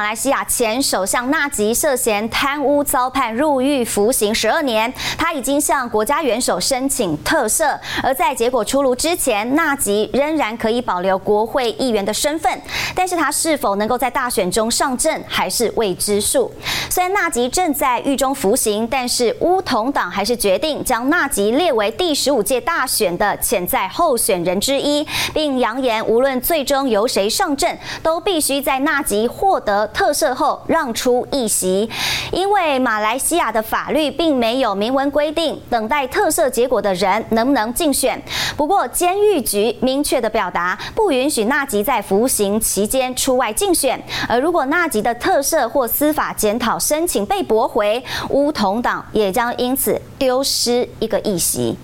马来西亚前首相纳吉涉嫌贪污遭判入狱服刑十二年，他已经向国家元首申请特赦，而在结果出炉之前，纳吉仍然可以保留国会议员的身份，但是他是否能够在大选中上阵还是未知数。虽然纳吉正在狱中服刑，但是巫统党还是决定将纳吉列为第十五届大选的潜在候选人之一，并扬言无论最终由谁上阵，都必须在纳吉获得。特赦后让出一席，因为马来西亚的法律并没有明文规定等待特赦结果的人能不能竞选。不过监狱局明确的表达不允许纳吉在服刑期间出外竞选，而如果纳吉的特赦或司法检讨申请被驳回，巫统党也将因此丢失一个议席。